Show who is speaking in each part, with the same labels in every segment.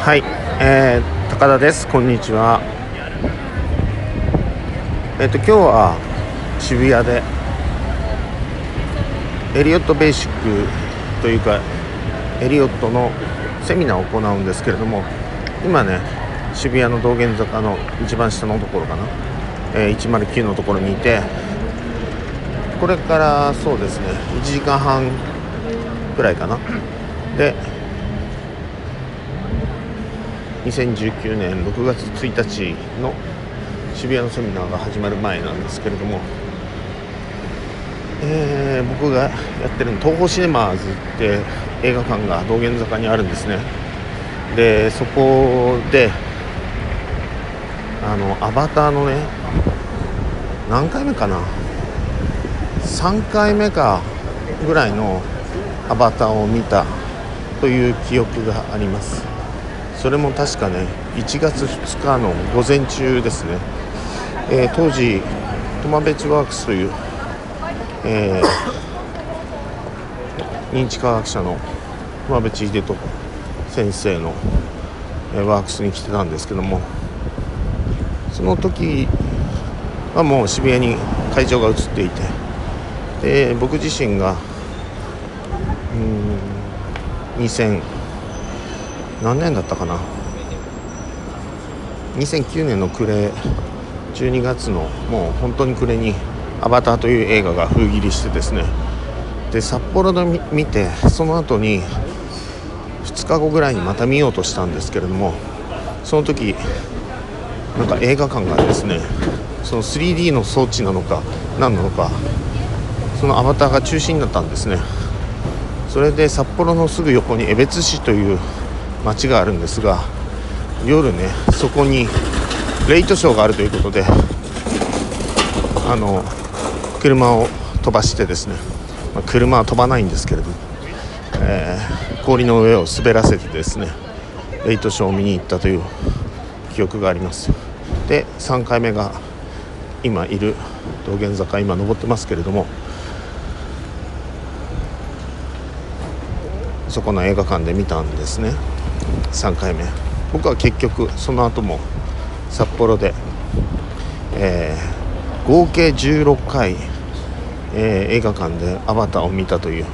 Speaker 1: はい、えー、高田です。こんにちは。えっ、ー、と今日は渋谷でエリオットベーシックというかエリオットのセミナーを行うんですけれども今ね渋谷の道玄坂の一番下のところかな、えー、109のところにいてこれからそうですね1時間半くらいかな。で2019年6月1日の渋谷のセミナーが始まる前なんですけれども、えー、僕がやってる東宝シネマーズって映画館が道玄坂にあるんですね。でそこであのアバターのね何回目かな3回目かぐらいのアバターを見たという記憶があります。それも確かね1月2日の午前中ですね、えー、当時トマベチワークスという、えー、認知科学者のトマベチ秀人先生の、え、ワークスに来てたんですけどもその時はもう渋谷に会場が移っていてで僕自身がうん2000何年だったかな？2009年の暮れ12月のもう本当に暮れに「アバター」という映画が封切りしてですね。で札幌で見てその後に2日後ぐらいにまた見ようとしたんですけれどもその時なんか映画館がですねその 3D の装置なのか何なのかそのアバターが中止になったんですね。それで札幌のすぐ横に江別市という街があるんですが夜ねそこにレイトショーがあるということであの車を飛ばしてですね、まあ、車は飛ばないんですけれども、えー、氷の上を滑らせてですねレイトショーを見に行ったという記憶があります。で3回目が今いる道玄坂今登ってますけれどもそこの映画館で見たんですね。3回目。僕は結局その後も札幌で、えー、合計16回、えー、映画館で「アバター」を見たという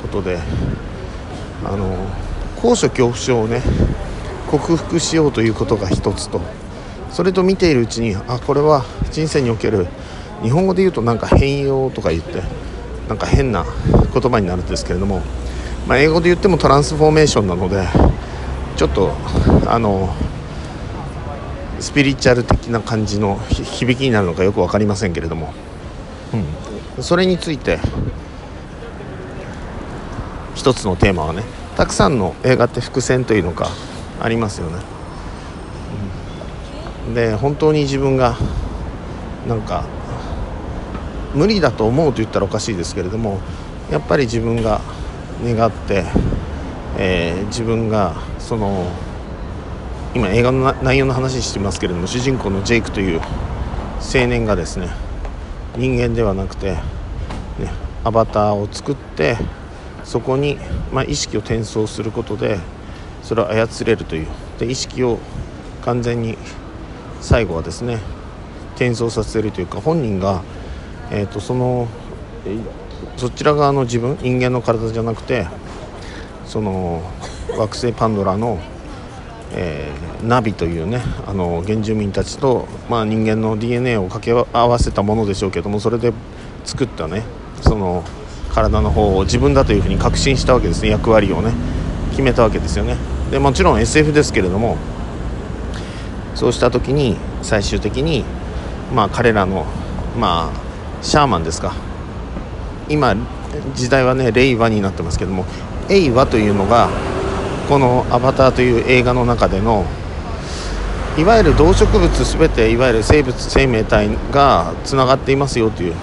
Speaker 1: ことであの高所恐怖症をね克服しようということが一つとそれと見ているうちにあこれは人生における日本語で言うとなんか変容とか言ってなんか変な言葉になるんですけれども、まあ、英語で言ってもトランスフォーメーションなのでちょっとあのスピリチュアル的な感じの響きになるのかよく分かりませんけれども、うん、それについて一つのテーマはねたくさんの映画って伏線というのかありますよね。うん、で本当に自分がなんか無理だと思うと言ったらおかしいですけれどもやっぱり自分が願って、えー、自分がその今映画の内容の話してますけれども主人公のジェイクという青年がですね人間ではなくて、ね、アバターを作ってそこに、まあ、意識を転送することでそれを操れるという。で意識を完全に最後はですね転送させるというか本人が、えーと、そのそちら側の自分人間の体じゃなくてその惑星パンドラの、えー、ナビというねあの原住民たちと、まあ、人間の DNA を掛け合わせたものでしょうけどもそれで作ったねその体の方を自分だというふうに確信したわけですね役割をね決めたわけですよね。でもちろん SF ですけれどもそうした時に最終的にまあ彼らのまあシャーマンですか。今時代はね令和になってますけどもエイワというのがこの「アバター」という映画の中でのいわゆる動植物全ていわゆる生物生命体がつながっていますよという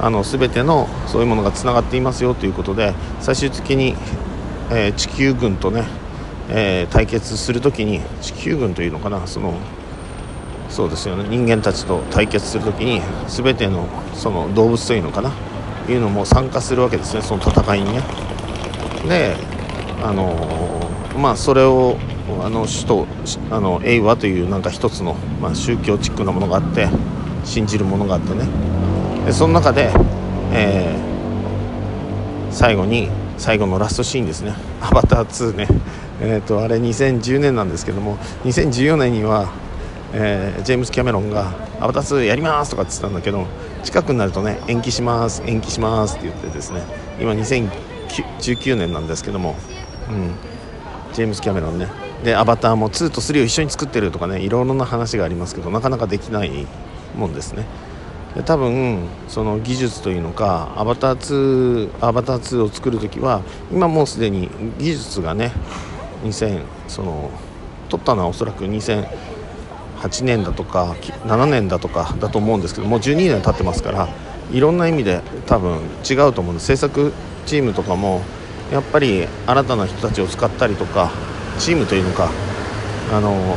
Speaker 1: あの全てのそういうものがつながっていますよということで最終的に、えー、地球軍とね、えー、対決する時に地球軍というのかなそのそうですよね人間たちと対決する時に全てのその動物というのかないうのも参加するわけですねその戦いにね。であのまあそれをあの首都あの英和というなんか一つの、まあ、宗教チックなものがあって信じるものがあってね。でその中で、えー、最後に最後のラストシーンですね「アバター2ね」えーと、あれ2010年なんですけども2014年には、えー、ジェームス・キャメロンが「アバター2やります」とかって言ったんだけど近くになるとね延期します延期しますって言ってですね今2019年なんですけども、うん、ジェームス・キャメロンね。でアバターも2と3を一緒に作ってるとかねいろいろな話がありますけどなかなかできないもんですね。で多分その技術というのかアバター2アバター2を作る時は今もうすでに技術がね2000その撮ったのはおそらく2008年だとか7年だとかだと思うんですけどもう12年経ってますからいろんな意味で多分違うと思うんです。制作チームとかもやっぱり新たな人たちを使ったりとかチームというのかあの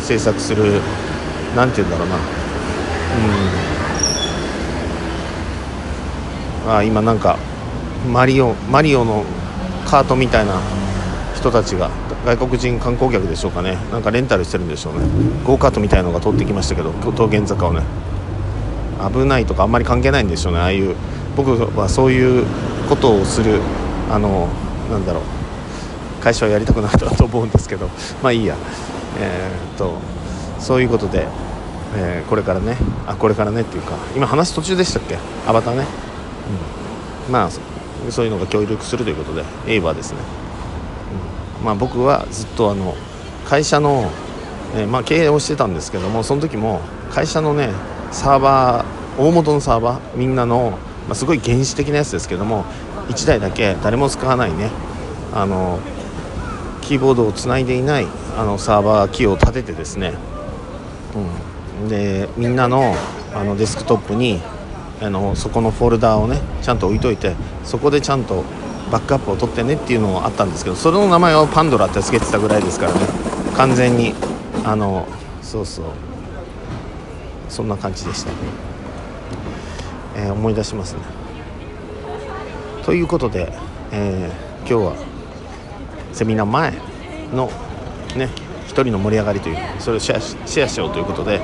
Speaker 1: 制作する何て言うんだろうな。うん。あ今なんかマリオマリオのカートみたいな人たちが外国人観光客でしょうかね。なんかレンタルしてるんでしょうね。ゴーカートみたいのが通ってきましたけど桃源坂をね。危ないとかあんまり関係ないんでしょうね。ああいう僕はそういうことをするあのなんだろう。会社をやりたくなったと思うんですけど。まあいいや。えー、っとそういうことで、えー、これからね。あこれからねっていうか。今話途中でしたっけ？アバターね、うん、まあそういうのが協力するということで。エイバですね、うん、まあ僕はずっとあの会社の、えー、まあ、経営をしてたんですけどもその時も会社のねサーバー大元のサーバーみんなの、まあ、すごい原始的なやつですけども1台だけ誰も使わないねあのキーボードをつないでいないあのサーバー機を立ててですね、うん、でみんなのあのデスクトップにあのそこのフォルダーをねちゃんと置いといてそこでちゃんとバックアップを取ってねっていうのもあったんですけどそれの名前をパンドラって付けてたぐらいですからね完全にあのそうそう。そんな感じでした、えー、思い出しますね。ということで、えー、今日はセミナー前のね一人の盛り上がりというそれをシェアシェアしようということで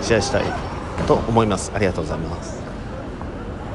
Speaker 1: シェアしたいと思います。ありがとうございます。